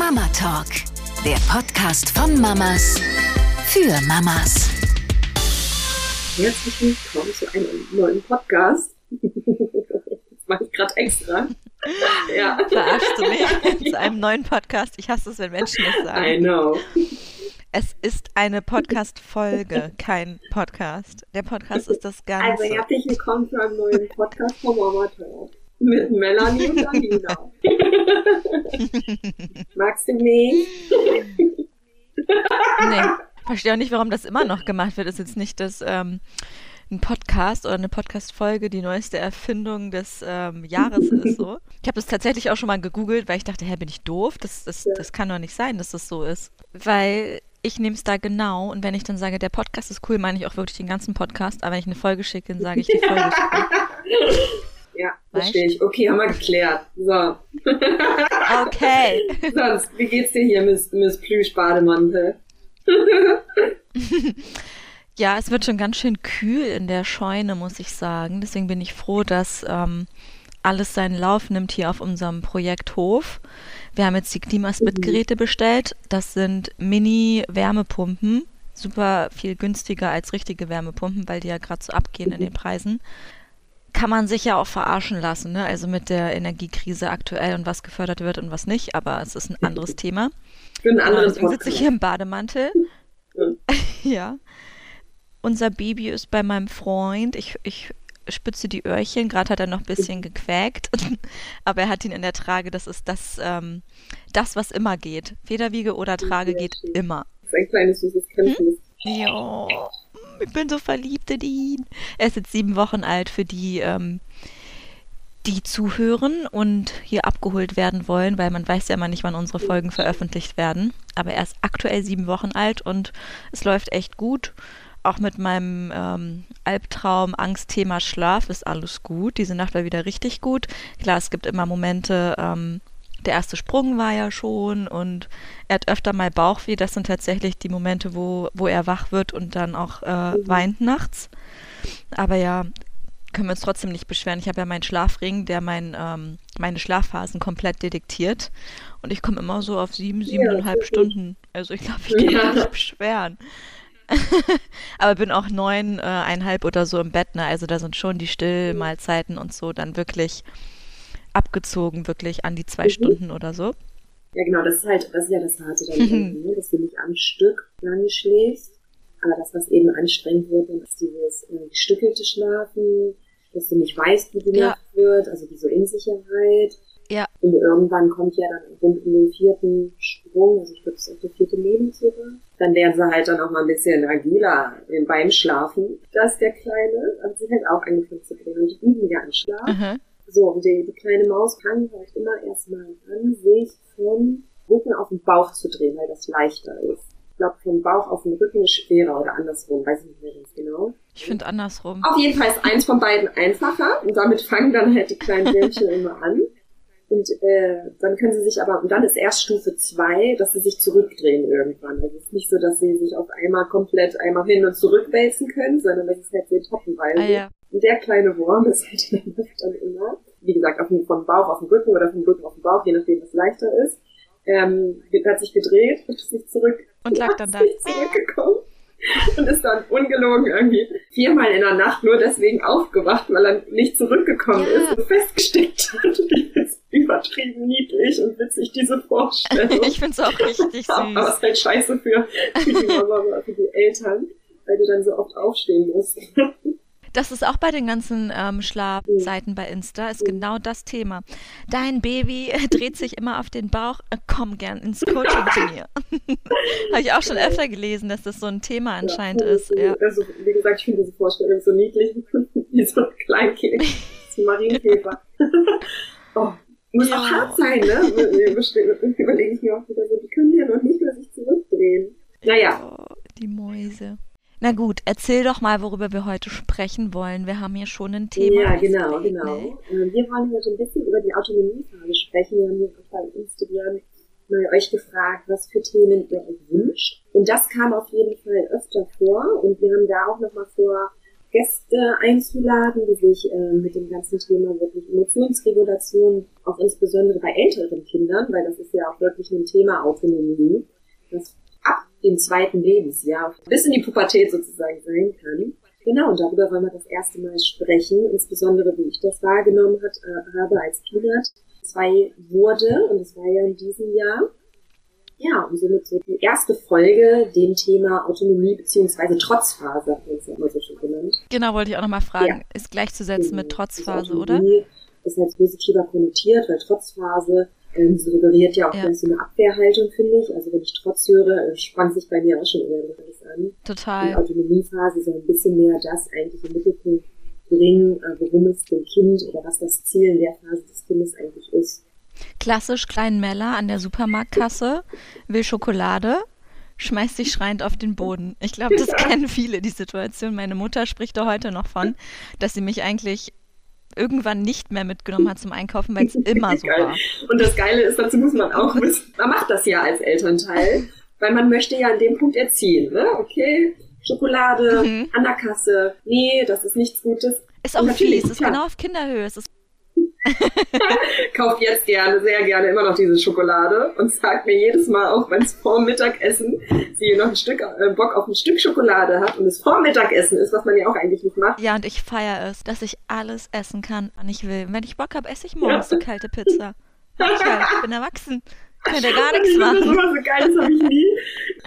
Mama Talk, der Podcast von Mamas für Mamas. Herzlich willkommen zu einem neuen Podcast. Das mache ich gerade extra. Ja. Verarschst du mich? zu einem neuen Podcast. Ich hasse es, wenn Menschen das sagen. I know. Es ist eine Podcast-Folge, kein Podcast. Der Podcast ist das Ganze. Also herzlich willkommen zu einem neuen Podcast vom Mama Talk. Mit Melanie und Alina. Magst du mich? nee. Verstehe auch nicht, warum das immer noch gemacht wird. Ist jetzt nicht das ähm, ein Podcast oder eine Podcast-Folge die neueste Erfindung des ähm, Jahres ist so. Ich habe das tatsächlich auch schon mal gegoogelt, weil ich dachte, hä, bin ich doof? Das, das, ja. das kann doch nicht sein, dass das so ist. Weil ich nehme es da genau und wenn ich dann sage, der Podcast ist cool, meine ich auch wirklich den ganzen Podcast, aber wenn ich eine Folge schicke, dann sage ich, die Folge ist cool. Ja, verstehe ich. Okay, haben wir geklärt. So. Okay. Sonst, wie geht's dir hier, Miss, Miss Plüsch-Bademantel? ja, es wird schon ganz schön kühl in der Scheune, muss ich sagen. Deswegen bin ich froh, dass ähm, alles seinen Lauf nimmt hier auf unserem Projekt Hof. Wir haben jetzt die Klimaspit-Geräte mhm. bestellt. Das sind Mini-Wärmepumpen. Super viel günstiger als richtige Wärmepumpen, weil die ja gerade so abgehen mhm. in den Preisen kann man sich ja auch verarschen lassen, ne? also mit der Energiekrise aktuell und was gefördert wird und was nicht, aber es ist ein anderes Thema. Für ein anderes Deswegen sitze ich hier im Bademantel. ja. Unser Baby ist bei meinem Freund. Ich, ich spitze die Öhrchen. Gerade hat er noch ein bisschen gequäkt. Aber er hat ihn in der Trage. Das ist das, ähm, das was immer geht. Federwiege oder Trage geht immer. Das ist ein kleines süßes Kämpfen. Hm? Ja ich bin so verliebt in ihn. Er ist jetzt sieben Wochen alt für die, ähm, die zuhören und hier abgeholt werden wollen, weil man weiß ja immer nicht, wann unsere Folgen veröffentlicht werden. Aber er ist aktuell sieben Wochen alt und es läuft echt gut. Auch mit meinem ähm, Albtraum, Angstthema Schlaf ist alles gut. Diese Nacht war wieder richtig gut. Klar, es gibt immer Momente, ähm, der erste Sprung war ja schon und er hat öfter mal Bauchweh. Das sind tatsächlich die Momente, wo, wo er wach wird und dann auch äh, mhm. weint nachts. Aber ja, können wir uns trotzdem nicht beschweren. Ich habe ja meinen Schlafring, der mein, ähm, meine Schlafphasen komplett detektiert. Und ich komme immer so auf sieben, siebeneinhalb ja, Stunden. Also ich glaube, ich kann mich nicht beschweren. Aber bin auch neuneinhalb äh, oder so im Bett. Ne? Also da sind schon die Stillmahlzeiten und so dann wirklich abgezogen, wirklich an die zwei mhm. Stunden oder so. Ja, genau, das ist halt, das ist ja das Harte dann, ne? dass du nicht am Stück lange schläfst. Aber das, was eben anstrengend wird, dann ist dieses äh, gestückelte Schlafen, dass du nicht weißt, wie die ja. Nacht wird, also diese Unsicherheit. Ja. Und irgendwann kommt ja dann in den vierten Sprung, also ich glaube, es ist auch der vierte Lebensjahr, dann werden sie halt dann auch mal ein bisschen agiler beim Schlafen. Das ist der Kleine, hat sich halt auch angefangen zu drehen und die üben ja an Schlaf. Mhm. So, und die, die kleine Maus kann halt immer erstmal an sich vom Rücken auf den Bauch zu drehen, weil das leichter ist. Ich glaube, vom Bauch auf den Rücken ist schwerer oder andersrum, weiß ich nicht mehr ganz genau. Ich finde andersrum. Auf jeden Fall ist eins von beiden einfacher und damit fangen dann halt die kleinen Dämmchen immer an. Und äh, dann können sie sich aber, und dann ist erst Stufe zwei, dass sie sich zurückdrehen irgendwann. Also es ist nicht so, dass sie sich auf einmal komplett einmal hin und zurück wälzen können, sondern das ist halt so toppenweise. Ah, ja. Der kleine Wurm ist halt in der Luft dann immer, wie gesagt, auf dem, vom Bauch auf den Rücken oder vom Rücken auf den Bauch, je nachdem, was leichter ist, ähm, hat sich gedreht, hat sich zurück und lag dann da. zurückgekommen und ist dann ungelogen irgendwie viermal in der Nacht nur deswegen aufgewacht, weil er nicht zurückgekommen ja. ist und festgesteckt hat. ist übertrieben niedlich und witzig, diese Vorstellung. ich find's auch richtig süß. Aber es ist halt scheiße für, für die Mama, für die Eltern, weil du dann so oft aufstehen musst. Das ist auch bei den ganzen ähm, Schlafseiten bei Insta, ist genau das Thema. Dein Baby dreht sich immer auf den Bauch, äh, komm gern ins Coaching zu mir. Habe ich auch schon öfter gelesen, dass das so ein Thema anscheinend ja, ist. Ja. Also, wie gesagt, ich finde diese Vorstellung so niedlich, wie so ein Kleinkind, so Marienkäfer. oh, muss ja. auch hart sein, ne? Überlege ich mir auch wieder so, die können ja noch nicht mehr sich zurückdrehen. Naja. Oh, die Mäuse. Na gut, erzähl doch mal, worüber wir heute sprechen wollen. Wir haben hier schon ein Thema. Ja, genau, genau. Ne? Wir wollen heute ein bisschen über die Autonomiefrage sprechen. Wir haben hier auch bei Instagram mal euch gefragt, was für Themen ihr euch wünscht. Und das kam auf jeden Fall öfter vor. Und wir haben da auch nochmal vor, Gäste einzuladen, die sich äh, mit dem ganzen Thema wirklich Emotionsregulation, auch insbesondere bei älteren Kindern, weil das ist ja auch wirklich ein Thema Autonomie, das dem zweiten Lebensjahr bis in die Pubertät sozusagen sein kann. Genau, und darüber wollen wir das erste Mal sprechen, insbesondere wie ich das wahrgenommen hat, äh, habe als Peanut zwei wurde, und es war ja in diesem Jahr. Ja, und somit so die erste Folge dem Thema Autonomie beziehungsweise Trotzphase, hat man es ja immer so schön genannt. Genau, wollte ich auch nochmal fragen. Ja. Ist gleichzusetzen mit Trotzphase, oder? Ist halt positiver konnotiert, weil Trotzphase ähm, suggeriert ja auch ja. so eine Abwehrhaltung, finde ich. Also wenn ich Trotz höre, äh, spannt sich bei mir auch schon eher alles an. Total. Die Autonomiephase soll ein bisschen mehr das eigentlich im Mittelpunkt bringen, äh, worum es dem Kind oder was das Ziel in der Phase des Kindes eigentlich ist. Klassisch Klein Meller an der Supermarktkasse, will Schokolade, schmeißt sich schreiend auf den Boden. Ich glaube, das kennen viele, die Situation. Meine Mutter spricht da heute noch von, dass sie mich eigentlich irgendwann nicht mehr mitgenommen hat zum Einkaufen, weil es immer so war. Und das Geile ist, dazu muss man auch wissen, man macht das ja als Elternteil, weil man möchte ja an dem Punkt erziehen, ne? Okay, Schokolade mhm. an der Kasse, nee, das ist nichts Gutes. Ist auch fies, ist genau auf Kinderhöhe, es ist kauft jetzt gerne, sehr gerne immer noch diese Schokolade und sagt mir jedes Mal, auch wenn es vor Mittagessen sie noch ein Stück äh, Bock auf ein Stück Schokolade hat und es vor Mittagessen ist, was man ja auch eigentlich nicht macht. Ja, und ich feiere es, dass ich alles essen kann, wann ich will. Wenn ich Bock habe, esse ich morgens ja. eine kalte Pizza. Ich, halt, ich bin erwachsen. Ich kann ja gar nichts machen. Das ist immer so geil, das habe ich nie.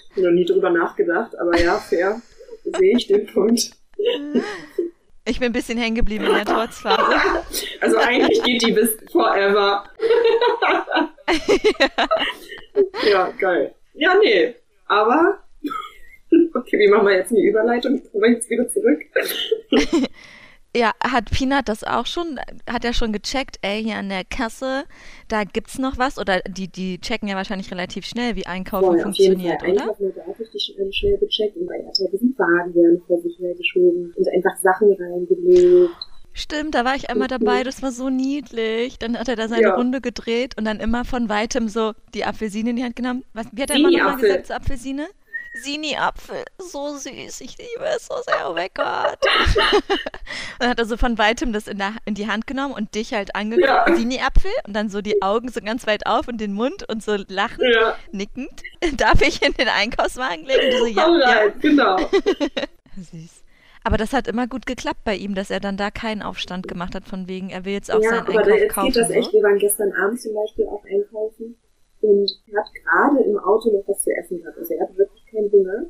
Ich habe noch nie drüber nachgedacht, aber ja, fair. Sehe ich den Punkt. Ich bin ein bisschen hängen geblieben in der Trotzphase. Also eigentlich geht die bis forever. ja. ja, geil. Ja, nee. Aber, okay, wie machen wir jetzt eine Überleitung? Kommen wir jetzt wieder zurück? Ja, hat Peanut das auch schon? Hat er schon gecheckt, ey, hier an der Kasse, da gibt's noch was? Oder die, die checken ja wahrscheinlich relativ schnell, wie Einkaufen ja, funktioniert, oder? Einkaufen hat auch richtig schnell gecheckt und bei RTL diesen Wagen werden vor sich hergeschoben und einfach Sachen reingelegt. Stimmt, da war ich einmal dabei, das war so niedlich. Dann hat er da seine ja. Runde gedreht und dann immer von weitem so die Apfelsine in die Hand genommen. Was, wie hat er immer nochmal gesagt zur Apfelsine? Sini-Apfel, so süß, ich liebe es so sehr, oh mein Gott. dann hat er so von weitem das in, der, in die Hand genommen und dich halt angeguckt, ja. Sini-Apfel und dann so die Augen so ganz weit auf und den Mund und so lachend, ja. nickend. Darf ich in den Einkaufswagen legen? So, ja, Alright, ja. genau. Süß. Aber das hat immer gut geklappt bei ihm, dass er dann da keinen Aufstand gemacht hat, von wegen, er will jetzt auch ja, seinen Einkauf kaufen. Aber jetzt geht das echt. Wir waren gestern Abend zum Beispiel auch einkaufen und er hat gerade im Auto noch was zu essen gehabt. Also er hat wirklich keinen Hunger.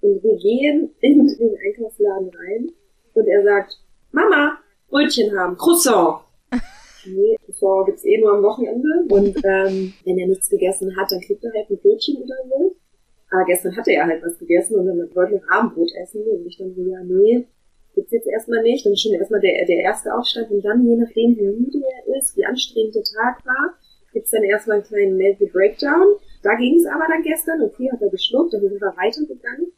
Und wir gehen in den Einkaufsladen rein und er sagt, Mama, Brötchen haben, Croissant. nee, Croissant gibt's eh nur am Wochenende. Und ähm, wenn er nichts gegessen hat, dann kriegt er halt ein Brötchen oder so. Aber gestern hatte er halt was gegessen und dann wollte er Abendbrot essen. Und ich dann so, ja, nee, gibt's jetzt erstmal nicht. Dann schon erstmal der, der erste Aufstand und dann, je nachdem, wie müde er ist, wie anstrengend der Tag war, gibt's dann erstmal einen kleinen Mental Breakdown. Da ging es aber dann gestern, okay, hat er geschluckt, dann sind wir weitergegangen.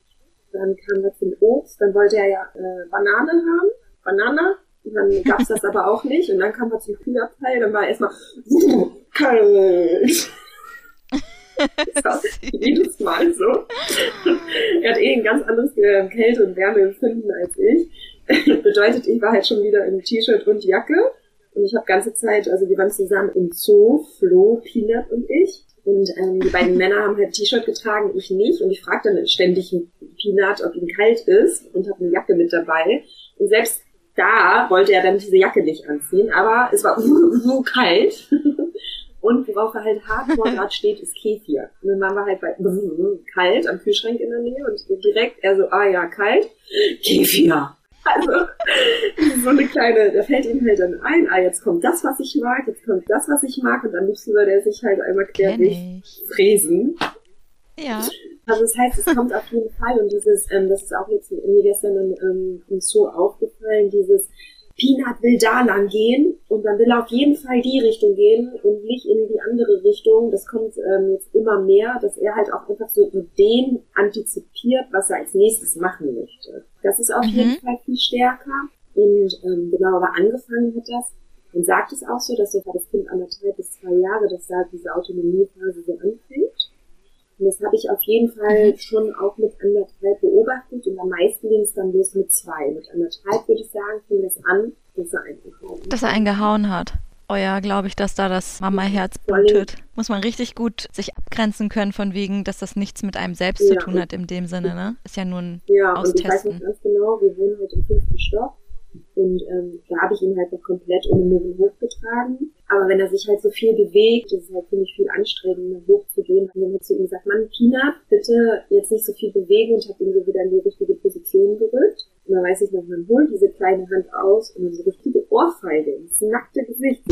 Dann kam das mit Obst, dann wollte er ja äh, Banane haben, Banane, und dann gab's das aber auch nicht. Und dann kam er zum Kühlabteil, dann war er erstmal kalt. Das war jedes Mal so. er hat eh ein ganz anderes Kälte- und Wärmeempfinden als ich. Bedeutet, ich war halt schon wieder im T-Shirt und Jacke. Und ich habe ganze Zeit, also wir waren zusammen im Zoo, Flo, Peanut und ich. Und ähm, die beiden Männer haben halt T-Shirt getragen, ich nicht. Und ich fragte dann ständig Peanut, ob ihm kalt ist und habe eine Jacke mit dabei. Und selbst da wollte er dann diese Jacke nicht anziehen, aber es war so kalt. Und worauf er halt hardcore gerade steht, ist Kefir. Und dann waren wir halt bei kalt am Kühlschrank in der Nähe und direkt er so, ah ja, kalt, Kefir. Also, so eine kleine, da fällt ihm halt dann ein, ah, jetzt kommt das, was ich mag, jetzt kommt das, was ich mag, und dann liebsten würde er sich halt einmal querlich fräsen. Ja. Also das heißt, es kommt auf jeden Fall, und dieses, ähm, das ist auch jetzt mir gestern ähm, so aufgefallen, dieses, Peanut will da lang gehen und dann will er auf jeden Fall die Richtung gehen und nicht in die andere Richtung. Das kommt ähm, jetzt immer mehr, dass er halt auch einfach so Ideen antizipiert, was er als nächstes machen möchte. Das ist auf mhm. jeden Fall viel stärker. Und ähm, genau, aber angefangen hat das. Man sagt es auch so, dass so das Kind anderthalb bis zwei Jahre, dass da diese Autonomiephase so anfängt. Und das habe ich auf jeden Fall mhm. schon auch mit anderthalb beobachtet und am meisten ging es dann los mit zwei. Mit anderthalb würde ich sagen, fing es an, dass er einfach Dass er einen gehauen hat. Oh ja, glaube ich, dass da das Mama-Herz blutet. Muss man richtig gut sich abgrenzen können von wegen, dass das nichts mit einem selbst Ja. zu tun hat in dem Sinne, ne? Ist ja nur ein Ja, und ich weiß Austesten. ganz genau, wir wohnen halt im fünften Stock und ähm, da habe ich ihn halt noch komplett ohne Murren hochgetragen. Aber wenn er sich halt so viel bewegt, ist es halt ziemlich viel anstrengender hochzugehen. Und dann hat zu ihm gesagt, Mann, Peanut, bitte jetzt nicht so viel bewegen und habe ihn so wieder in die richtige Position gerückt. Und dann weiß ich noch, man holt diese kleine Hand aus und dann so richtige Ohrfeige ins nackte Gesicht.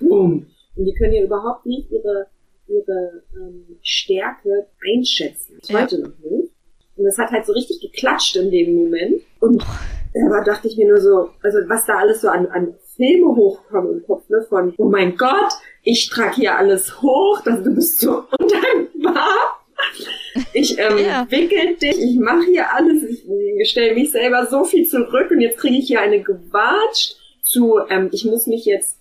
Boom. Und die können ja überhaupt nicht ihre, ihre ähm, Stärke einschätzen. Ja. Heute noch nicht. Und das hat halt so richtig geklatscht in dem Moment. Und da dachte ich mir nur so, also was da alles so an, an Filme hochkommen im Kopf, ne, von, oh mein Gott, ich trage hier alles hoch, das, du bist so undankbar. Ich ähm, Ja. wickel dich, ich mache hier alles, ich, ich stelle mich selber so viel zurück und jetzt kriege ich hier eine gewatscht zu, ähm, ich muss mich jetzt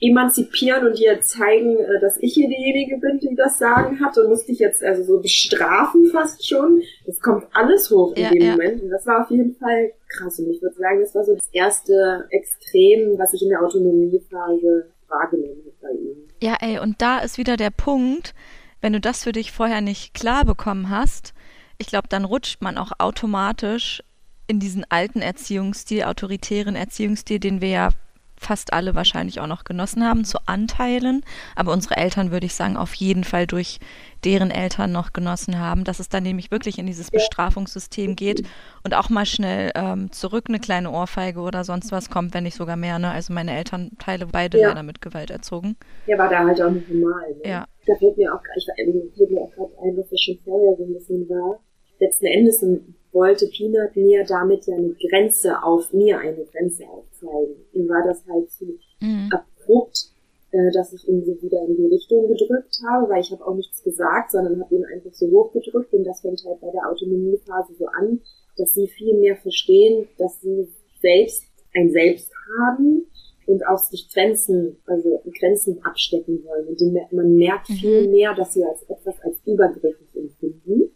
emanzipieren und dir zeigen, äh, dass ich hier diejenige bin, die das Sagen hat und muss dich jetzt also so bestrafen fast schon. Das kommt alles hoch in Ja, dem ja. Moment und das war auf jeden Fall krass und ich würde sagen, das war so das erste Extrem, was ich in der Autonomiephase wahrgenommen habe bei ihm. Ja, ey, und da ist wieder der Punkt, wenn du das für dich vorher nicht klar bekommen hast, ich glaube, dann rutscht man auch automatisch in diesen alten Erziehungsstil, autoritären Erziehungsstil, den wir ja fast alle wahrscheinlich auch noch genossen haben, zu Anteilen. Aber unsere Eltern, würde ich sagen, auf jeden Fall durch deren Eltern noch genossen haben, dass es dann nämlich wirklich in dieses Bestrafungssystem geht und auch mal schnell ähm, zurück eine kleine Ohrfeige oder sonst was kommt, wenn nicht sogar mehr. Ne? Also meine Elternteile beide Ja. leider mit Gewalt erzogen. Der war da halt auch nicht normal. Ne? Ja. Da fällt mir auch, ich, fällt mir auch gerade ein, was das schon vorher so ein bisschen war. Letzten Endes wollte Peanut mir damit ja eine Grenze auf, mir eine Grenze aufzeigen. Ihm war das halt zu Mhm. abrupt, äh, dass ich ihn so wieder in die Richtung gedrückt habe, weil ich habe auch nichts gesagt, sondern habe ihn einfach so hochgedrückt und das fängt halt bei der Autonomiephase so an, dass sie viel mehr verstehen, dass sie selbst ein Selbst haben und auch sich Grenzen, also Grenzen abstecken wollen. Und die, man merkt Mhm. viel mehr, dass sie als etwas als übergriffig empfinden.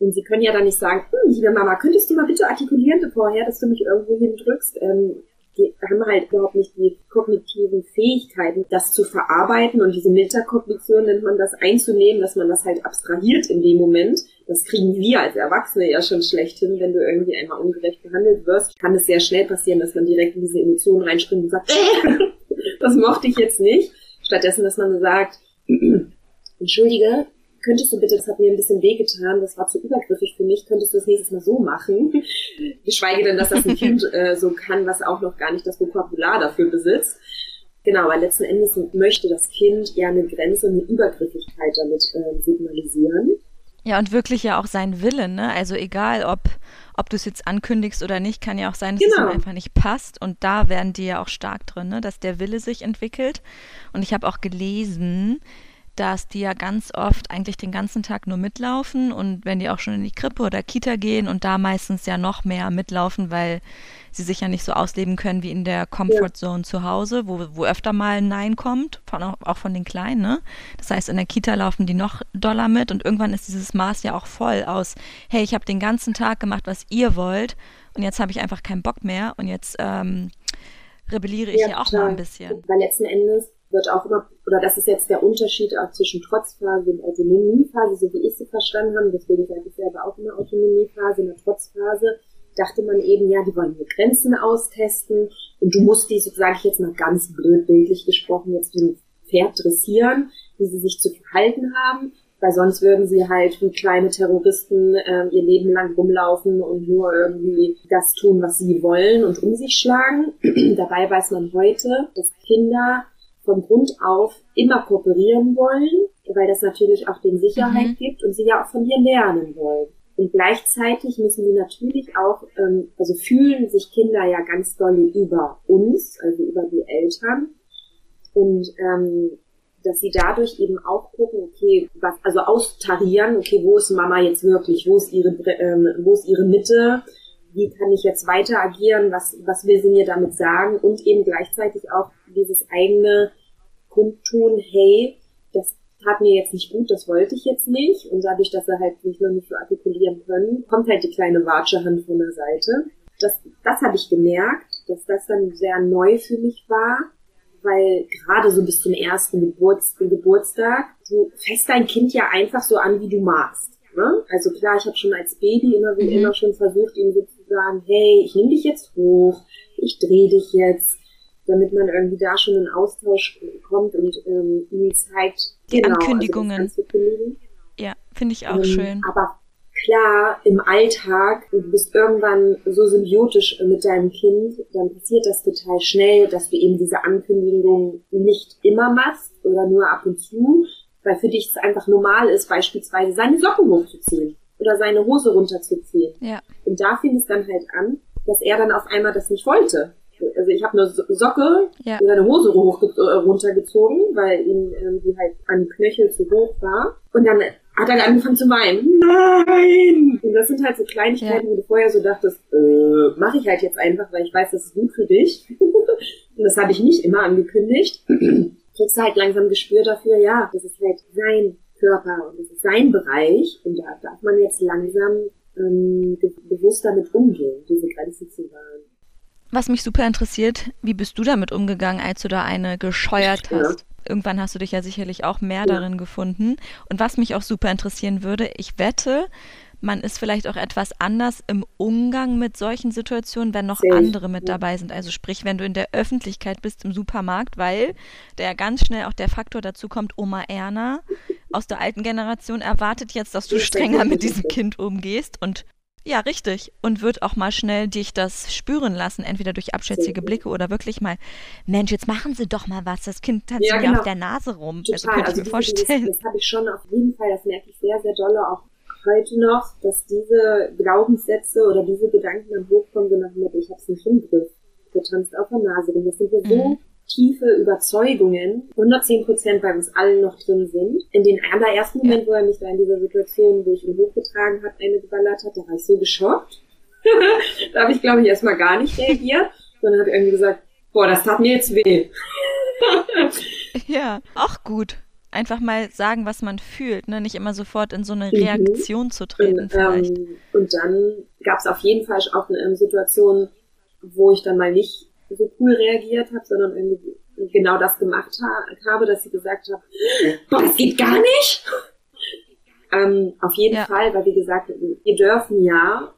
Und sie können ja dann nicht sagen, hm, liebe Mama, könntest du mal bitte artikulieren vorher, dass du mich irgendwo hindrückst? Ähm, die haben halt überhaupt nicht die kognitiven Fähigkeiten, das zu verarbeiten und diese Metakognition nennt man das einzunehmen, dass man das halt abstrahiert in dem Moment. Das kriegen wir als Erwachsene ja schon schlecht hin, wenn du irgendwie einmal ungerecht behandelt wirst. Kann es sehr schnell passieren, dass man direkt in diese Emotionen reinspringt und sagt, äh, das mochte ich jetzt nicht. Stattdessen, dass man sagt, entschuldige, könntest du bitte, das hat mir ein bisschen wehgetan, das war zu übergriffig für mich, könntest du das nächstes Mal so machen? Geschweige denn, dass das ein Kind äh, so kann, was auch noch gar nicht das Vokabular dafür besitzt. Genau, weil letzten Endes möchte das Kind ja eine Grenze und eine Übergriffigkeit damit äh, signalisieren. Ja, und wirklich ja auch sein Willen, ne? Also egal, ob, ob du es jetzt ankündigst oder nicht, kann ja auch sein, dass es Genau. ihm einfach nicht passt. Und da werden die ja auch stark drin, ne? Dass der Wille sich entwickelt. Und ich habe auch gelesen, dass die ja ganz oft eigentlich den ganzen Tag nur mitlaufen und wenn die auch schon in die Krippe oder Kita gehen und da meistens ja noch mehr mitlaufen, weil sie sich ja nicht so ausleben können wie in der Comfort Zone zu Hause, wo, wo öfter mal ein Nein kommt, von, auch von den Kleinen. Ne? Das heißt, in der Kita laufen die noch doller mit und irgendwann ist dieses Maß ja auch voll aus, hey, ich habe den ganzen Tag gemacht, was ihr wollt und jetzt habe ich einfach keinen Bock mehr und jetzt ähm, rebelliere ich ja, auch total. mal ein bisschen. Weil letzten Endes wird auch immer, oder das ist jetzt der Unterschied auch zwischen Trotzphase und Autonomiephase, so wie ich sie verstanden habe, deswegen sage ich selber auch immer Autonomiephase, in der Trotzphase dachte man eben, ja, die wollen hier Grenzen austesten. Und du musst die, so sage ich jetzt mal ganz blöd bildlich gesprochen, jetzt wie ein Pferd dressieren, wie sie sich zu verhalten haben, weil sonst würden sie halt wie kleine Terroristen ähm, ihr Leben lang rumlaufen und nur irgendwie das tun, was sie wollen und um sich schlagen. Dabei weiß man heute, dass Kinder von Grund auf immer kooperieren wollen, weil das natürlich auch den Sicherheit Mhm. gibt und sie ja auch von dir lernen wollen. Und gleichzeitig müssen sie natürlich auch, ähm, also fühlen sich Kinder ja ganz doll über uns, also über die Eltern. Und ähm, dass sie dadurch eben auch gucken, okay, was, also austarieren, okay, wo ist Mama jetzt wirklich, wo ist ihre, ähm, wo ist ihre Mitte, wie kann ich jetzt weiter agieren, was, was will sie mir damit sagen und eben gleichzeitig auch dieses eigene Kundtun, hey, das tat mir jetzt nicht gut, das wollte ich jetzt nicht. Und dadurch, dass er halt nicht noch nicht so artikulieren können, kommt halt die kleine Watschehand von der Seite. Das, das habe ich gemerkt, dass das dann sehr neu für mich war, weil gerade so bis zum ersten Geburts Geburtstag, du fässt dein Kind ja einfach so an, wie du magst. Ne? Also klar, ich habe schon als Baby immer mhm. immer schon versucht, ihm so zu sagen, hey, ich nehme dich jetzt hoch, ich drehe dich jetzt, damit man irgendwie da schon in Austausch kommt und ähm, ihm zeigt, die genau, also Ankündigungen. Also ja, finde ich auch ähm, schön. Aber klar, im Alltag, du bist irgendwann so symbiotisch mit deinem Kind, dann passiert das total schnell, dass du eben diese Ankündigung nicht immer machst oder nur ab und zu, weil für dich es einfach normal ist, beispielsweise seine Socken hochzuziehen oder seine Hose runterzuziehen. Ja. Und da fing es dann halt an, dass er dann auf einmal das nicht wollte. Also ich habe eine Socke, ja. seine Hose hoch, äh, runtergezogen, weil ihm irgendwie halt an Knöchel zu hoch war. Und dann hat er angefangen zu weinen. Nein! Und das sind halt so Kleinigkeiten, ja. wo du vorher so dachtest, äh, mache ich halt jetzt einfach, weil ich weiß, das ist gut für dich. Und das habe ich nicht immer angekündigt. Kriegst du halt langsam Gespür dafür, ja, das ist halt sein Körper und das ist sein Bereich. Und da darf man jetzt langsam ähm, bewusst damit umgehen, diese Grenze zu wahren. Was mich super interessiert, wie bist du damit umgegangen, als du da eine gescheuert hast? Ja. Irgendwann hast du dich ja sicherlich auch mehr ja. darin gefunden. Und was mich auch super interessieren würde, ich wette, man ist vielleicht auch etwas anders im Umgang mit solchen Situationen, wenn noch andere mit dabei sind. Also sprich, wenn du in der Öffentlichkeit bist im Supermarkt, weil da ganz schnell auch der Faktor dazu kommt, Oma Erna aus der alten Generation erwartet jetzt, dass du strenger mit diesem Kind umgehst und ja, richtig. Und wird auch mal schnell dich das spüren lassen, entweder durch abschätzige Blicke oder wirklich mal, Mensch, jetzt machen Sie doch mal was. Das Kind tanzt ja, mir genau. auf der Nase rum. Total. Also könnte ich mir vorstellen. Das, das habe ich schon auf jeden Fall, das merke ich sehr, sehr dolle auch heute noch, dass diese Glaubenssätze oder diese Gedanken dann hochkommen, so nach dem ich hab's nicht im Griff. Der tanzt auf der Nase rum. Das sind ja so mhm tiefe Überzeugungen, 110 Prozent bei uns allen noch drin sind. In den allerersten Moment, wo er mich da in dieser Situation, wo ich ihn hochgetragen hat, eine geballert hat, da war ich so geschockt. da habe ich, glaube ich, erstmal gar nicht reagiert, sondern habe irgendwie gesagt, boah, das tat mir jetzt weh. ja, auch gut. Einfach mal sagen, was man fühlt, ne? nicht immer sofort in so eine mhm. Reaktion mhm. zu treten. Und, vielleicht. Ähm, und dann gab es auf jeden Fall auch eine ähm, Situation, wo ich dann mal nicht so cool reagiert habe, sondern irgendwie genau das gemacht ha habe, dass sie gesagt habe, boah, das geht gar nicht. Ähm, auf jeden ja. Fall, weil wie gesagt, wir dürfen ja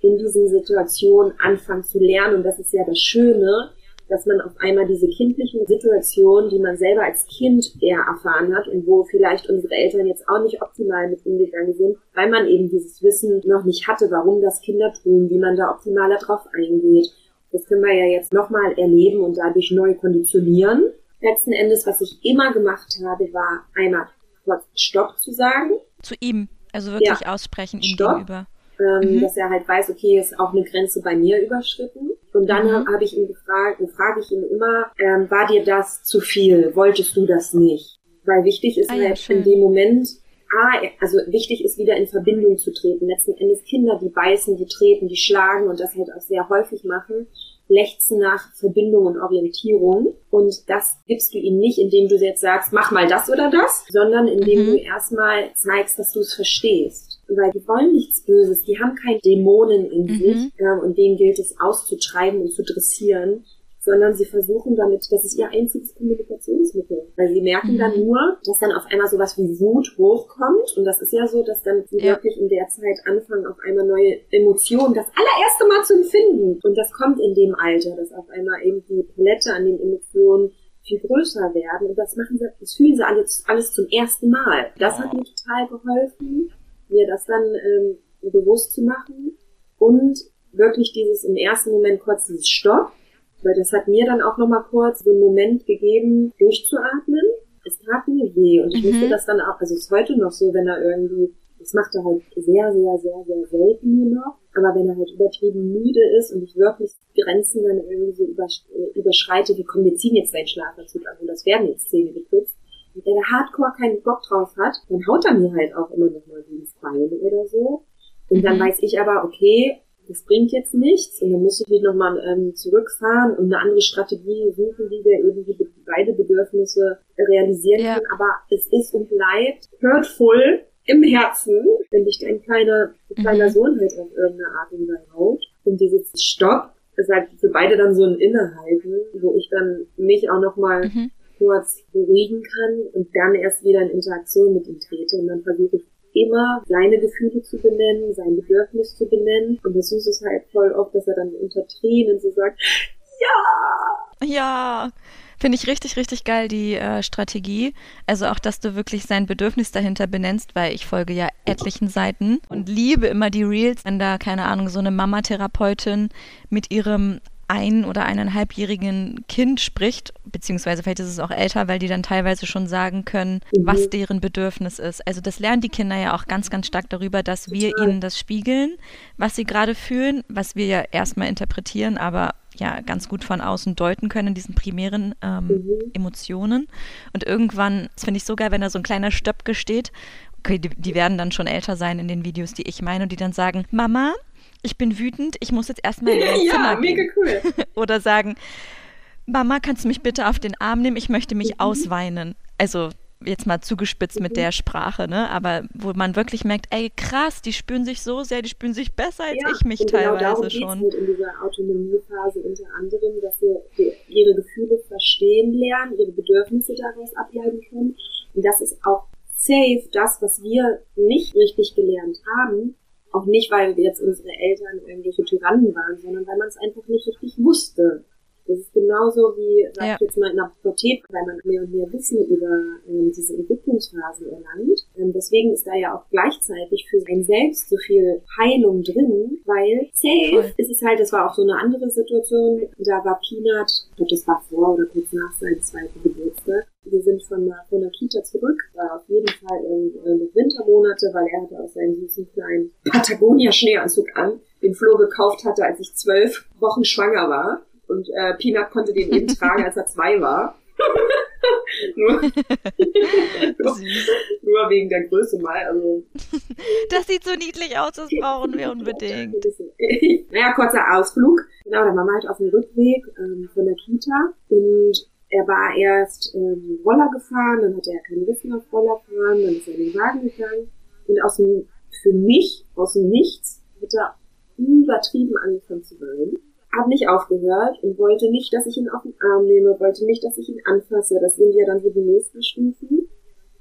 in diesen Situationen anfangen zu lernen und das ist ja das Schöne, dass man auf einmal diese kindlichen Situationen, die man selber als Kind eher erfahren hat und wo vielleicht unsere Eltern jetzt auch nicht optimal mit umgegangen sind, weil man eben dieses Wissen noch nicht hatte, warum das Kinder tun, wie man da optimaler drauf eingeht das können wir ja jetzt nochmal erleben und dadurch neu konditionieren. Letzten Endes, was ich immer gemacht habe, war einmal kurz Stopp zu sagen. Zu ihm, also wirklich ja. aussprechen ihm Stopp. gegenüber. Ähm, mhm. Dass er halt weiß, okay, ist auch eine Grenze bei mir überschritten. Und dann mhm. habe ich ihn gefragt, und frage ich ihn immer, ähm, war dir das zu viel? Wolltest du das nicht? Weil wichtig ist ah, halt ja, in dem Moment, ah, also wichtig ist wieder in Verbindung zu treten. Letzten Endes Kinder, die beißen, die treten, die schlagen und das halt auch sehr häufig machen, lechzen nach Verbindung und Orientierung. Und das gibst du ihnen nicht, indem du jetzt sagst, mach mal das oder das, sondern indem mhm. du erstmal zeigst, dass du es verstehst. Weil die wollen nichts Böses, die haben keine Dämonen in mhm. sich äh, und denen gilt es auszutreiben und zu dressieren sondern sie versuchen damit, das ist ihr einziges Kommunikationsmittel. Weil sie merken mhm. dann nur, dass dann auf einmal sowas wie Wut hochkommt und das ist ja so, dass dann sie ja. wirklich in der Zeit anfangen, auf einmal neue Emotionen das allererste Mal zu empfinden. Und das kommt in dem Alter, dass auf einmal eben die Palette an den Emotionen viel größer werden und das machen sie, das fühlen sie alles, alles zum ersten Mal. Das hat mir total geholfen, mir das dann ähm, bewusst zu machen und wirklich dieses im ersten Moment kurz dieses Stopp weil das hat mir dann auch nochmal kurz so einen Moment gegeben, durchzuatmen. Es tat mir weh und ich mhm. wusste das dann auch, also es ist heute noch so, wenn er irgendwie, das macht er halt sehr, sehr, sehr, sehr selten nur noch, aber wenn er halt übertrieben müde ist und ich wirklich Grenzen dann irgendwie so überschreite, wie komm, wir ziehen jetzt deinen Schlafanzug an und das werden jetzt Zähne geputzt, und wenn er hardcore keinen Bock drauf hat, dann haut er mir halt auch immer noch mal ins Bein oder so. Und dann mhm. weiß ich aber, okay, das bringt jetzt nichts und dann muss ich mich nochmal ähm, zurückfahren und eine andere Strategie suchen, wie wir eben die beide Bedürfnisse realisieren Ja. kann, aber es ist und bleibt hurtful im Herzen, wenn dich dein kleiner, kleiner Mhm. Sohn halt auf irgendeine Art und Weise haut. Und dieses Stopp ist halt für beide dann so ein Innehalten, wo ich dann mich auch nochmal Mhm. Kurz beruhigen kann und dann erst wieder in Interaktion mit ihm trete. Und dann versuche ich immer seine Gefühle zu benennen, sein Bedürfnis zu benennen. Und das Süße ist halt voll oft, dass er dann unter Tränen so sagt, ja, Ja, finde ich richtig, richtig geil, die äh, Strategie. Also auch, dass du wirklich sein Bedürfnis dahinter benennst, weil ich folge ja etlichen Seiten und liebe immer die Reels, wenn da, keine Ahnung, so eine Mamatherapeutin mit ihrem ein- oder eineinhalbjährigen Kind spricht, beziehungsweise vielleicht ist es auch älter, weil die dann teilweise schon sagen können, Mhm. was deren Bedürfnis ist. Also das lernen die Kinder ja auch ganz, ganz stark darüber, dass wir Total. ihnen das spiegeln, was sie gerade fühlen, was wir ja erstmal interpretieren, aber ja ganz gut von außen deuten können in diesen primären ähm, Mhm. Emotionen. Und irgendwann, das finde ich so geil, wenn da so ein kleiner Stöpke steht, okay, die, die werden dann schon älter sein in den Videos, die ich meine, und die dann sagen, Mama, ich bin wütend, ich muss jetzt erstmal in mein ja, Zimmer mega gehen. cool. Oder sagen, Mama, kannst du mich bitte auf den Arm nehmen? Ich möchte mich Mhm. ausweinen. Also jetzt mal zugespitzt mit der Sprache, ne? Aber wo man wirklich merkt, ey, krass, die spüren sich so sehr, die spüren sich besser als Ja, ich mich und genau teilweise darum geht's schon. Halt in dieser Autonomiephase unter anderem, dass wir ihre Gefühle verstehen lernen, ihre Bedürfnisse daraus ableiten können. Und das ist auch safe das, was wir nicht richtig gelernt haben. Auch nicht, weil jetzt unsere Eltern irgendwelche Tyrannen waren, sondern weil man es einfach nicht richtig wusste. Das ist genauso wie, sag Ja. ich jetzt mal, in der Pubertät, weil man mehr und mehr Wissen über ähm, diese Entwicklungsphasen erlangt. Ähm, deswegen ist da ja auch gleichzeitig für ein Selbst so viel Heilung drin, weil safe ist es halt, das war auch so eine andere Situation, da war Peanut, ich glaube, das war vor oder kurz nach seinem zweiten Geburtstag. Wir sind von der, von der Kita zurück, war auf jeden Fall in, in Wintermonate, weil er hatte auch seinen süßen kleinen Patagonia-Schneeanzug an, den Flo gekauft hatte, als ich zwölf Wochen schwanger war. Und äh, Peanut konnte den eben tragen, als er zwei war. nur, nur, wegen der Größe mal. Also Das sieht so niedlich aus, das brauchen wir unbedingt. naja, kurzer Ausflug. Genau, dann waren wir halt auf dem Rückweg ähm, von der Kita und er war erst ähm, Roller gefahren, dann hatte er keine Lust mehr auf Roller fahren, dann ist er in den Wagen gegangen und aus dem, für mich, aus dem Nichts, hat er übertrieben angefangen zu weinen. Hab nicht aufgehört und wollte nicht, dass ich ihn auf den Arm nehme, wollte nicht, dass ich ihn anfasse. Das sind ja dann so die nächsten Stufen,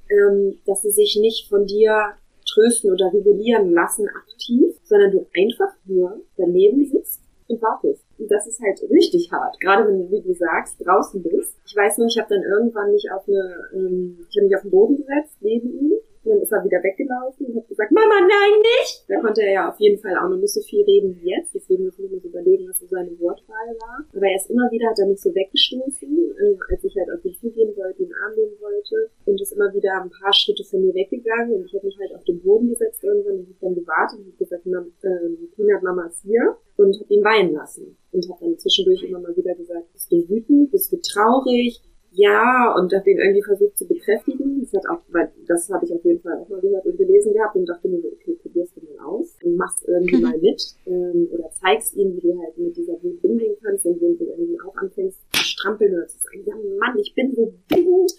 ähm, dass sie sich nicht von dir trösten oder regulieren lassen aktiv, sondern du einfach nur daneben sitzt und wartest. Und das ist halt richtig hart, gerade wenn du, wie du sagst, draußen bist. Ich weiß nur, ich habe dann irgendwann mich auf eine, ähm, ich habe mich auf den Boden gesetzt, neben ihm, und dann ist er wieder weggelaufen und hat gesagt, Mama, nein, nicht! Da konnte er ja auf jeden Fall auch noch nicht so viel reden wie jetzt, deswegen muss ich mir überlegen, was so seine Wortwahl war. Aber er ist immer wieder, hat er mich so weggestoßen, ähm, als ich halt auf ihn zugehen wollte, den Arm nehmen wollte, und ist immer wieder ein paar Schritte von mir weggegangen und ich habe mich halt auf den Boden gesetzt irgendwann und hab dann gewartet und hab gesagt, Mam, ähm, Peanut Mama ist hier und hab ihn weinen lassen. Und habe dann zwischendurch immer mal wieder gesagt, bist du wütend, bist du traurig, ja, und habe ihn irgendwie versucht zu bekräftigen. Das hat auch, weil das habe ich auf jeden Fall auch mal gehört und gelesen gehabt und dachte mir okay, probierst du mal aus und machst irgendwie mal mit ähm, oder zeigst ihm, wie du halt mit dieser Wut umgehen kannst, indem du irgendwie auch anfängst zu strampeln oder zu sagen, ja Mann, ich bin so wütend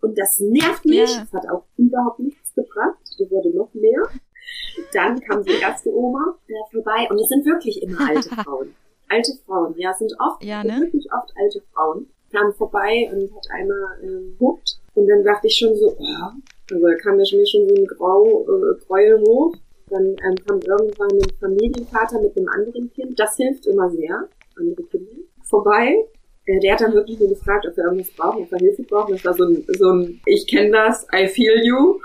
und das nervt mich. Ja. Das hat auch überhaupt nichts gebracht. Das wurde noch mehr. Dann kam die erste Oma äh, vorbei und es sind wirklich immer alte Frauen. Alte Frauen, ja, es sind oft, Ja, ne? wirklich oft alte Frauen kam vorbei und hat einmal guckt. Und dann dachte ich schon so, oh, also kam mir schon, mir schon so ein Grau, äh, Gräuel hoch. Dann ähm, kam irgendwann ein Familienvater mit einem anderen Kind. Das hilft immer sehr, andere Kinder. Vorbei. Äh, der hat dann wirklich nur gefragt, ob er irgendwas braucht, ob er Hilfe braucht. Das war so ein, so ein ich kenne das, I feel you.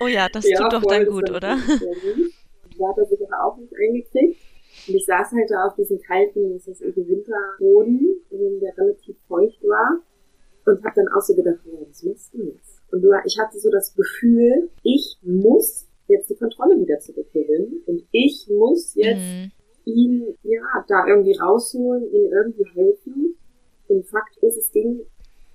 Oh ja, das Ja, tut doch dann gut, oder? gut. Da hat er sich aber auch nicht eingekriegt. Und ich saß halt da auf diesem kalten, das ist irgendwie Winterboden, der relativ feucht war. Und hab dann auch so gedacht, ja, was machst du jetzt? Und du, ich hatte so das Gefühl, ich muss jetzt die Kontrolle wieder zurückgewinnen. Und ich muss jetzt Mhm. ihn, ja, da irgendwie rausholen, ihm irgendwie helfen. Und Fakt ist, es ging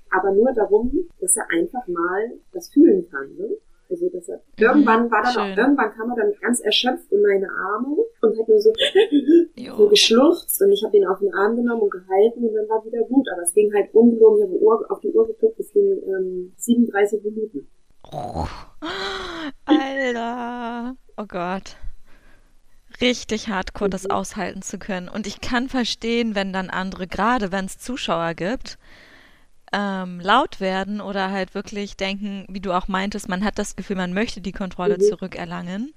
aber nur darum, dass er einfach mal das fühlen kann, ne? Also, dass er, irgendwann war dann auch, schön. irgendwann kam er dann ganz erschöpft in meine Arme und hat nur so, so geschluchzt und ich habe ihn auf den Arm genommen und gehalten und dann war wieder gut. Aber es ging halt ungelogen, ich habe auf die Uhr geguckt, es ging ähm, 37 Minuten. Oh, Alter, oh Gott. Richtig hardcore, das mhm. aushalten zu können. Und ich kann verstehen, wenn dann andere, gerade wenn es Zuschauer gibt, ähm, laut werden oder halt wirklich denken, wie du auch meintest, man hat das Gefühl, man möchte die Kontrolle mhm. zurückerlangen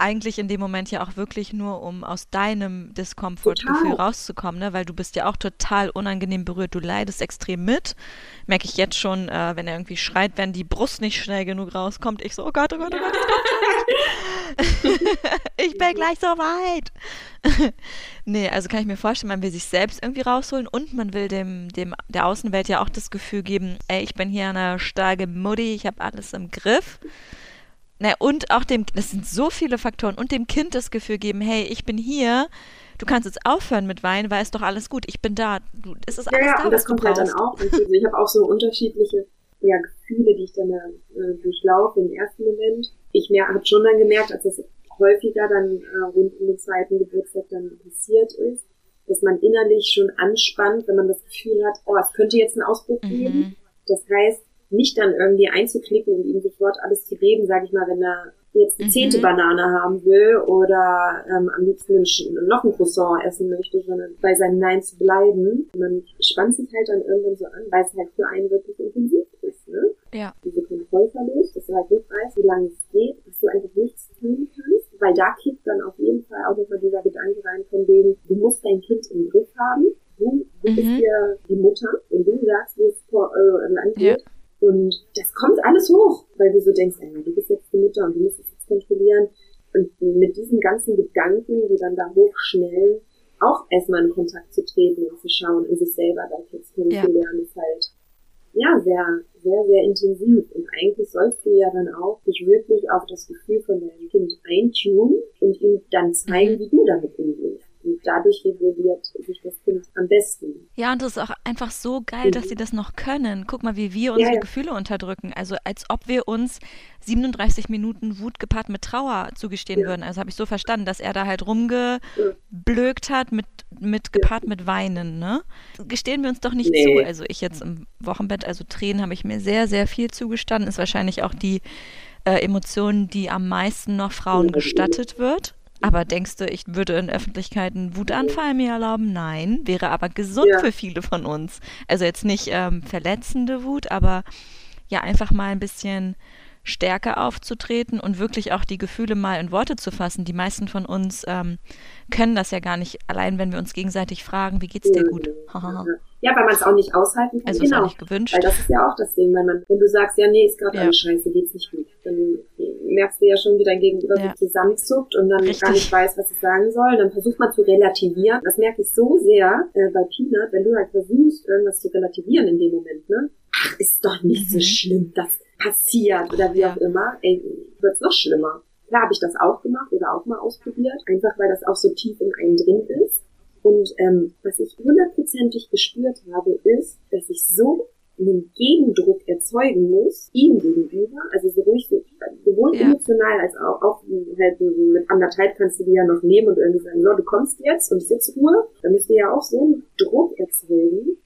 eigentlich in dem Moment ja auch wirklich nur, um aus deinem Diskomfortgefühl rauszukommen, ne? weil du bist ja auch total unangenehm berührt. Du leidest extrem mit. Merke ich jetzt schon, äh, wenn er irgendwie schreit, wenn die Brust nicht schnell genug rauskommt. Ich so, oh Gott, oh Gott, oh Gott, ich, ich bin gleich so weit. nee, also kann ich mir vorstellen, man will sich selbst irgendwie rausholen und man will dem, dem der Außenwelt ja auch das Gefühl geben, ey, ich bin hier eine starke Mutti, ich habe alles im Griff. Na, und auch dem, das sind so viele Faktoren, und dem Kind das Gefühl geben, hey, ich bin hier, du kannst jetzt aufhören mit Weinen, weil es doch alles gut, ich bin da, du, es ist alles ja, da, und das kommt halt dann auch. Ich habe auch so unterschiedliche ja, Gefühle, die ich dann äh, durchlaufe im ersten Moment. Ich habe schon dann gemerkt, als das häufiger dann äh, rund um den zweiten Geburtstag dann passiert ist, dass man innerlich schon anspannt, wenn man das Gefühl hat, oh, es könnte jetzt einen Ausbruch geben. Mhm. Das heißt, nicht dann irgendwie einzuklicken und ihm sofort alles zu geben, sage ich mal, wenn er jetzt eine mhm. zehnte Banane haben will oder ähm, am liebsten noch ein Croissant essen möchte, sondern bei seinem Nein zu bleiben. Man spannt sich halt dann irgendwann so an, weil es halt für einen wirklich intensiv ist. Ne? Ja. Diese Kontrollverlust, dass du halt nicht weißt, wie lange es geht, dass du einfach nichts tun kannst, weil da kickt dann auf jeden Fall auch nochmal dieser Gedanke rein von dem, du musst dein Kind im Griff haben, du, du mhm. bist hier die Mutter und du sagst, wie es vor, äh, lang geht. Ja und das kommt alles hoch, weil du so denkst, ey, du bist jetzt die Mutter und du musst es jetzt kontrollieren. Und mit diesen ganzen Gedanken, die dann da hochschnellen, auch erstmal in Kontakt zu treten und zu schauen, in sich selber da jetzt kennenzulernen, ja. ist halt, ja, sehr, sehr, sehr intensiv. Und eigentlich sollst du ja dann auch dich wirklich auf das Gefühl von deinem Kind eintun und ihm dann zeigen, mhm. wie du damit umgehst. Und dadurch reguliert sich das Kind am besten. Ja, und das ist auch einfach so geil, mhm. dass sie das noch können. Guck mal, wie wir unsere ja, ja. Gefühle unterdrücken. Also als ob wir uns 37 Minuten Wut gepaart mit Trauer zugestehen ja. würden. Also habe ich so verstanden, dass er da halt rumgeblökt hat mit, mit gepaart mit Weinen. Ne? Gestehen wir uns doch nicht nee. zu. Also ich jetzt im Wochenbett, also Tränen habe ich mir sehr, sehr viel zugestanden. Ist wahrscheinlich auch die äh, Emotion, die am meisten noch Frauen gestattet wird. Aber denkst du, ich würde in Öffentlichkeit einen Wutanfall mir erlauben? Nein, wäre aber gesund ja. für viele von uns. Also jetzt nicht ähm, verletzende Wut, aber ja einfach mal ein bisschen stärker aufzutreten und wirklich auch die Gefühle mal in Worte zu fassen. Die meisten von uns ähm, können das ja gar nicht, allein wenn wir uns gegenseitig fragen, wie geht's dir gut? ja, weil man es auch nicht aushalten kann. Also genau. ist auch nicht gewünscht. Weil das ist ja auch das Ding, wenn man, wenn du sagst, ja, nee, ist gerade ja. alles scheiße, geht's nicht gut, dann merkst du ja schon, wie dein Gegenüber ja. so zusammenzuckt und dann Richtig. gar nicht weiß, was es sagen soll. Dann versucht man zu relativieren. Das merke ich so sehr äh, bei Peanut, wenn du halt versuchst, irgendwas zu relativieren in dem Moment, ne? Ach, ist doch nicht mhm. so schlimm, das passiert oder wie ja. auch immer. Ey, wird's noch schlimmer. Klar habe ich das auch gemacht oder auch mal ausprobiert, einfach weil das auch so tief in einem drin ist. Und ähm, was ich hundertprozentig gespürt habe, ist, dass ich so einen Gegendruck erzeugen muss, ihm gegenüber, also so ruhig, so, sowohl ja. emotional als auch, auch halt mit anderthalb kannst du die ja noch nehmen und irgendwie sagen, so, du kommst jetzt und sitzt Ruhe, dann müsst ihr ja auch so einen Druck erzeugen.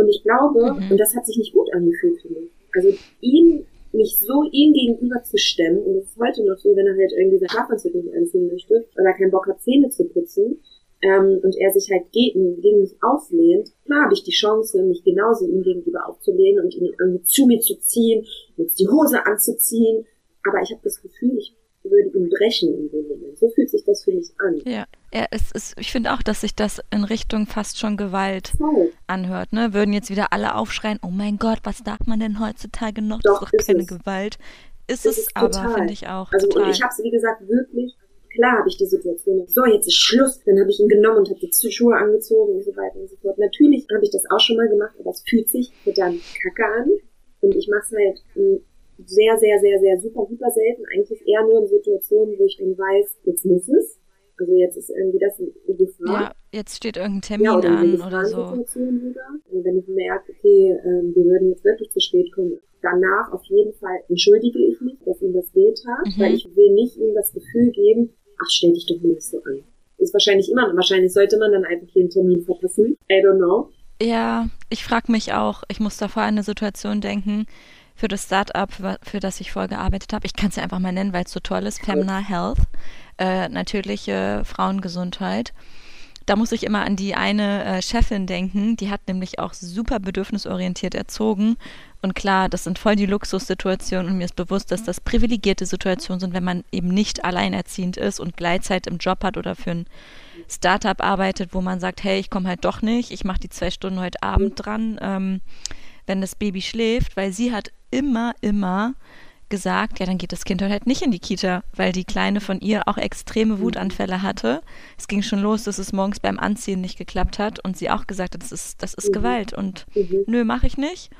Und ich glaube, mhm. und das hat sich nicht gut angefühlt für mich. Also ihn, mich so ihm gegenüber zu stemmen, und das ist heute noch so, wenn er halt irgendwie sein Schlafanzug nicht anziehen möchte, weil er keinen Bock hat, Zähne zu putzen, ähm, und er sich halt gegen, gegen mich auflehnt, klar habe ich die Chance, mich genauso ihm gegenüber aufzulehnen und ihn irgendwie zu mir zu ziehen, jetzt die Hose anzuziehen. Aber ich habe das Gefühl, ich würde ihn brechen in dem Moment. So fühlt sich das für mich an. Ja, ja es ist, ich finde auch, dass sich das in Richtung fast schon Gewalt anhört. Ne? Würden jetzt wieder alle aufschreien, oh mein Gott, was darf man denn heutzutage noch? Doch, das ist doch keine es. Gewalt. Ist es, es aber, finde ich auch. Also total. und ich habe es, wie gesagt, wirklich Klar habe ich die Situation, so jetzt ist Schluss, dann habe ich ihn genommen und habe die Schuhe angezogen und so weiter und so fort. Natürlich habe ich das auch schon mal gemacht, aber es fühlt sich dann kacke an und ich mache es halt hm, sehr, sehr, sehr, sehr super, super selten. Eigentlich eher nur in Situationen, wo ich dann weiß, jetzt muss es. Also jetzt ist irgendwie das eine Gefahr. Ja, jetzt steht irgendein Termin ja, oder an oder so. Wieder. Also wenn ich merke, okay, ähm, wir würden jetzt wirklich zu spät kommen, danach auf jeden Fall entschuldige ich mich, dass ihm das weh tat, mhm. weil ich will nicht ihm das Gefühl geben, ach, stell dich doch nicht so an. Ist wahrscheinlich immer, wahrscheinlich sollte man dann einfach den Termin verpassen. I don't know. Ja, ich frage mich auch, ich muss davor an eine Situation denken, für das Startup, für das ich vorher gearbeitet habe. Ich kann es ja einfach mal nennen, weil es so toll ist. Femina Health, äh, natürliche Frauengesundheit. Da muss ich immer an die eine äh, Chefin denken, die hat nämlich auch super bedürfnisorientiert erzogen. Und klar, das sind voll die Luxussituationen und mir ist bewusst, dass das privilegierte Situationen sind, wenn man eben nicht alleinerziehend ist und Gleitzeit im Job hat oder für ein Startup arbeitet, wo man sagt, hey, ich komme halt doch nicht, ich mache die zwei Stunden heute Abend dran, ähm, wenn das Baby schläft, weil sie hat immer, immer gesagt, ja, dann geht das Kind halt nicht in die Kita, weil die Kleine von ihr auch extreme mhm. Wutanfälle hatte. Es ging schon los, dass es morgens beim Anziehen nicht geklappt hat und sie auch gesagt hat, das ist, das ist mhm. Gewalt und mhm. nö, mache ich nicht.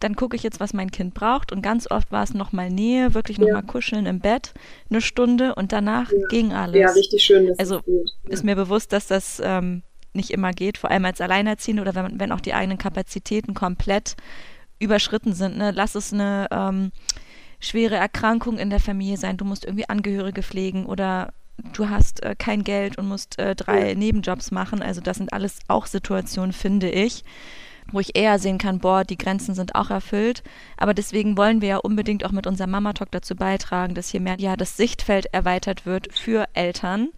Dann gucke ich jetzt, was mein Kind braucht und ganz oft war es nochmal Nähe, wirklich nochmal ja. kuscheln im Bett, eine Stunde und danach ja. ging alles. Ja, richtig schön. Also ist, ist mir bewusst, dass das ähm, nicht immer geht, vor allem als Alleinerziehende oder wenn, wenn auch die eigenen Kapazitäten komplett überschritten sind. Ne? Lass es eine ähm, schwere Erkrankung in der Familie sein, du musst irgendwie Angehörige pflegen oder du hast äh, kein Geld und musst äh, drei ja. Nebenjobs machen. Also das sind alles auch Situationen, finde ich, wo ich eher sehen kann, boah, die Grenzen sind auch erfüllt. Aber deswegen wollen wir ja unbedingt auch mit unserem Mama-Talk dazu beitragen, dass hier mehr ja das Sichtfeld erweitert wird für Eltern,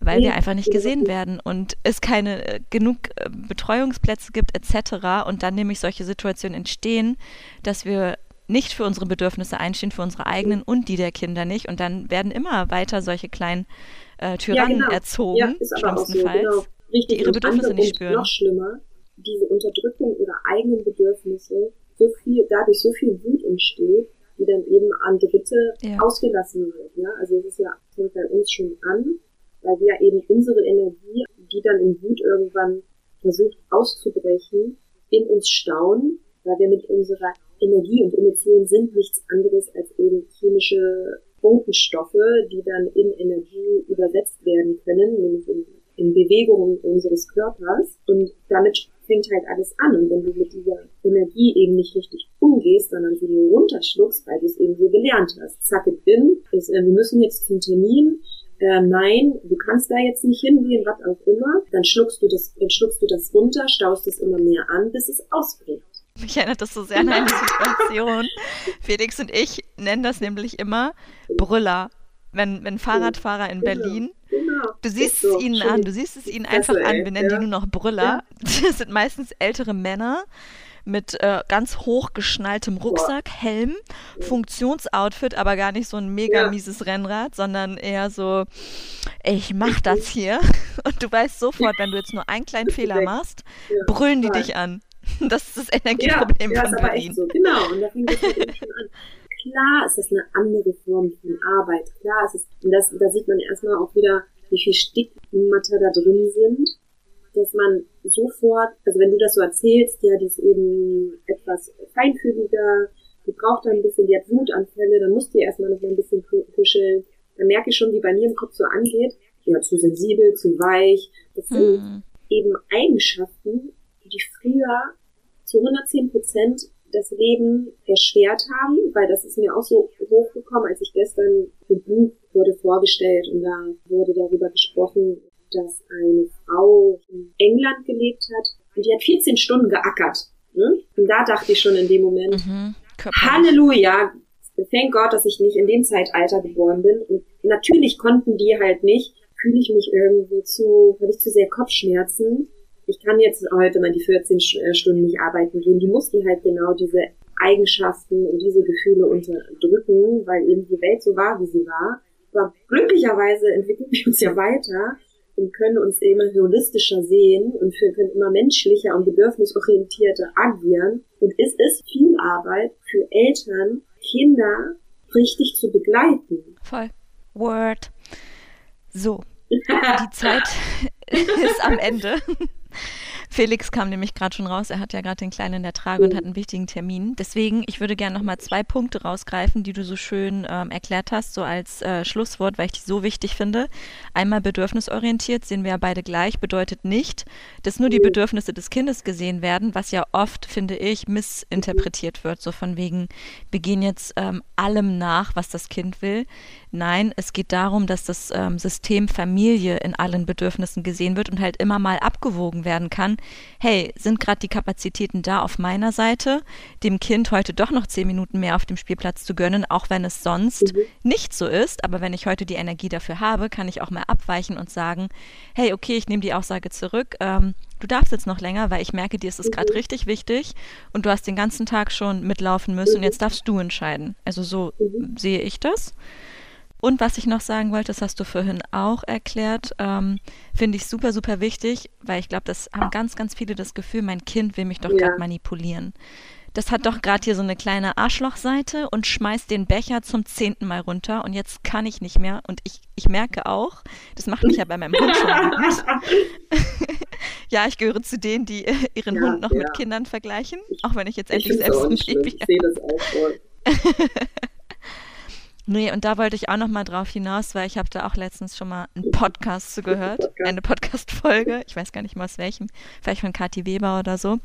weil wir einfach nicht gesehen werden und es keine äh, genug äh, Betreuungsplätze gibt etc. Und dann nämlich solche Situationen entstehen, dass wir nicht für unsere Bedürfnisse einstehen, für unsere eigenen und die der Kinder nicht. Und dann werden immer weiter solche kleinen äh, Tyrannen ja, genau. erzogen, ja, schlimmstenfalls, so, genau. Richtig. die ihre Bedürfnisse nicht spüren. Noch schlimmer, diese Unterdrückung ihrer eigenen Bedürfnisse, so viel, dadurch so viel Wut entsteht, die dann eben an Dritte ja. ausgelassen wird. Ja? Also es ist ja fängt bei uns schon an, weil wir eben unsere Energie, die dann in Wut irgendwann versucht auszubrechen, in uns stauen, weil wir mit unserer Energie und Emotionen sind nichts anderes als eben chemische Funkenstoffe, die dann in Energie übersetzt werden können, nämlich in, in Bewegungen unseres Körpers. Und damit fängt halt alles an. Und wenn du mit dieser Energie eben nicht richtig umgehst, sondern sie nur runterschluckst, weil du es eben so gelernt hast. Zack, it in, ist, äh, wir müssen jetzt zum Termin, äh, nein, du kannst da jetzt nicht hingehen, was auch immer, dann schluckst du das, dann schluckst du das runter, staust es immer mehr an, bis es ausbricht. Mich erinnert das so sehr an eine Situation. Felix und ich nennen das nämlich immer Brüller. Wenn, wenn Fahrradfahrer in genau, Berlin, genau. du siehst es ihnen an, du siehst es ihnen einfach an, wir nennen die nur noch Brüller. Das sind meistens ältere Männer mit äh, ganz hochgeschnalltem Rucksack, Helm, Funktionsoutfit, aber gar nicht so ein mega mieses Rennrad, sondern eher so, ich mach das hier. Und du weißt sofort, wenn du jetzt nur einen kleinen Fehler machst, brüllen die dich an. Das ist das Energieproblem ja, ja, von ist Berlin. So. Genau, und da fängt das schon an. Klar ist das eine andere Form von Arbeit. Klar ist es, und das, da sieht man erstmal auch wieder, wie viel Stigmata da drin sind, dass man sofort, also wenn du das so erzählst, ja, die ist eben etwas feinfühliger, die braucht dann ein bisschen, die hat Wutanfälle, dann musst du erstmal noch mal ein bisschen kuscheln. Dann merke ich schon, wie bei mir im Kopf so angeht, ja, zu sensibel, zu weich. Das sind hm. eben Eigenschaften, die früher zu 110 Prozent das Leben erschwert haben, weil das ist mir auch so hochgekommen, als ich gestern ein Buch wurde vorgestellt und da wurde darüber gesprochen, dass eine Frau in England gelebt hat und die hat 14 Stunden geackert. Ne? Und da dachte ich schon in dem Moment, mhm, Halleluja, thank Gott, dass ich nicht in dem Zeitalter geboren bin. Und natürlich konnten die halt nicht, fühle ich mich irgendwie zu, habe ich zu sehr Kopfschmerzen ich kann jetzt heute mal die 14 äh, Stunden nicht arbeiten gehen, die mussten halt genau diese Eigenschaften und diese Gefühle unterdrücken, weil eben die Welt so war, wie sie war. Aber glücklicherweise entwickeln wir uns ja weiter und können uns immer holistischer sehen und wir können immer menschlicher und bedürfnisorientierter agieren. Und es ist viel Arbeit für Eltern, Kinder richtig zu begleiten. Voll. Word. So. Die Zeit ist am Ende. Felix kam nämlich gerade schon raus. Er hat ja gerade den Kleinen in der Trage und hat einen wichtigen Termin. Deswegen, ich würde gerne nochmal zwei Punkte rausgreifen, die du so schön ähm, erklärt hast, so als äh, Schlusswort, weil ich die so wichtig finde. Einmal bedürfnisorientiert, sehen wir ja beide gleich, bedeutet nicht, dass nur die Bedürfnisse des Kindes gesehen werden, was ja oft, finde ich, missinterpretiert wird. So von wegen, wir gehen jetzt ähm, allem nach, was das Kind will. Nein, es geht darum, dass das ähm, System Familie in allen Bedürfnissen gesehen wird und halt immer mal abgewogen werden kann. Hey, sind gerade die Kapazitäten da auf meiner Seite, dem Kind heute doch noch zehn Minuten mehr auf dem Spielplatz zu gönnen, auch wenn es sonst mhm. nicht so ist. Aber wenn ich heute die Energie dafür habe, kann ich auch mal abweichen und sagen, hey, okay, ich nehme die Aussage zurück. Ähm, du darfst jetzt noch länger, weil ich merke, dir ist es gerade mhm. richtig wichtig und du hast den ganzen Tag schon mitlaufen müssen und jetzt darfst du entscheiden. Also so mhm. sehe ich das. Und was ich noch sagen wollte, das hast du vorhin auch erklärt, ähm, finde ich super, super wichtig, weil ich glaube, das haben ganz, ganz viele das Gefühl, mein Kind will mich doch ja. gerade manipulieren. Das hat doch gerade hier so eine kleine Arschlochseite und schmeißt den Becher zum zehnten Mal runter und jetzt kann ich nicht mehr. Und ich, ich merke auch, das macht mich ja bei meinem Hund schon wütend. ja, ich gehöre zu denen, die äh, ihren ja, Hund noch ja. mit Kindern vergleichen, auch wenn ich jetzt endlich ich selbst ein Baby habe. Ich sehe das auch voll. Nee, und da wollte ich auch noch mal drauf hinaus, weil ich habe da auch letztens schon mal einen Podcast zu gehört, eine Podcast-Folge, ich weiß gar nicht mal aus welchem, vielleicht von Kathi Weber oder so,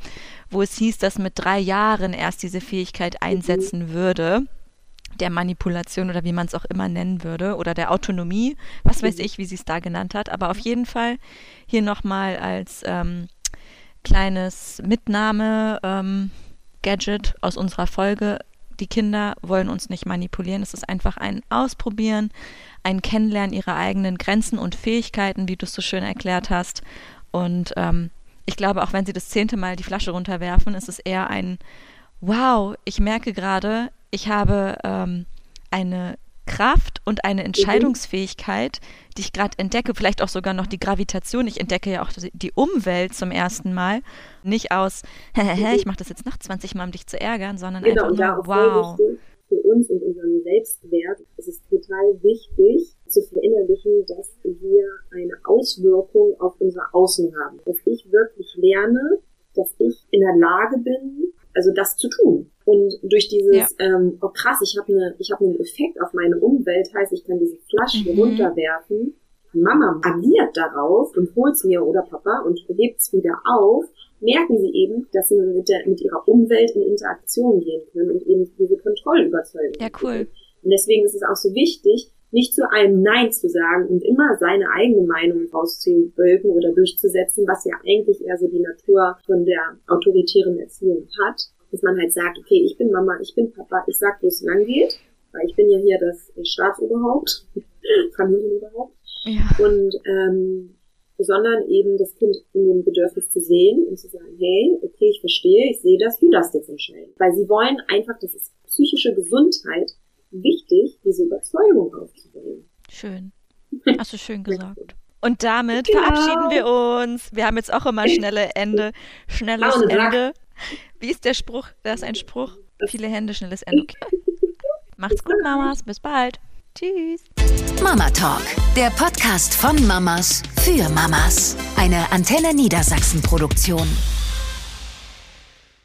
wo es hieß, dass mit drei Jahren erst diese Fähigkeit einsetzen mhm. würde, der Manipulation oder wie man es auch immer nennen würde, oder der Autonomie, was weiß mhm. ich, wie sie es da genannt hat, aber auf jeden Fall hier nochmal als ähm, kleines Mitnahme-Gadget ähm, aus unserer Folge die Kinder wollen uns nicht manipulieren. Es ist einfach ein Ausprobieren, ein Kennenlernen ihrer eigenen Grenzen und Fähigkeiten, wie du es so schön erklärt hast. Und ähm, ich glaube, auch wenn sie das zehnte Mal die Flasche runterwerfen, ist es eher ein Wow, ich merke gerade, ich habe ähm, eine Kraft und eine Entscheidungsfähigkeit, die ich gerade entdecke, vielleicht auch sogar noch die Gravitation. Ich entdecke ja auch die Umwelt zum ersten Mal. Nicht aus, ich mache das jetzt noch 20 Mal, um dich zu ärgern, sondern genau, einfach nur, wow. Für uns und unseren Selbstwert ist es total wichtig zu verinnerlichen, dass wir eine Auswirkung auf unser Außen haben. Dass ich wirklich lerne, dass ich in der Lage bin, also das zu tun. Und durch dieses, ja. ähm, oh krass, ich habe ne, ich hab einen Effekt auf meine Umwelt, heißt, ich kann diese Flasche mhm. runterwerfen. Mama agiert darauf und holt's mir oder Papa und hebt's wieder auf, merken sie eben, dass sie mit, der, mit ihrer Umwelt in Interaktion gehen können und eben diese Kontrollüberzeugung. Ja, cool. Und deswegen ist es auch so wichtig, nicht zu einem Nein zu sagen und immer seine eigene Meinung rauszubölken oder durchzusetzen, was ja eigentlich eher so die Natur von der autoritären Erziehung hat, dass man halt sagt, okay, ich bin Mama, ich bin Papa, ich sag, wo es lang geht, weil ich bin ja hier das Staatsoberhaupt, Familienoberhaupt. Ja. Und ähm, sondern eben das Kind in dem Bedürfnis zu sehen und zu sagen, hey, okay, ich verstehe, ich sehe das, du darfst jetzt entscheiden. Weil sie wollen einfach, das ist psychische Gesundheit, wichtig, diese Überzeugung aufzubauen. Schön. Hast du schön gesagt. Und damit genau. verabschieden wir uns. Wir haben jetzt auch immer schnelle Ende, schnelles Ende. Wie ist der Spruch? Da ist ein Spruch. Viele Hände, schnelles Ende. Okay. Macht's gut, Mamas. Bis bald. Tschüss. Mama Talk, der Podcast von Mamas für Mamas. Eine Antenne Niedersachsen Produktion.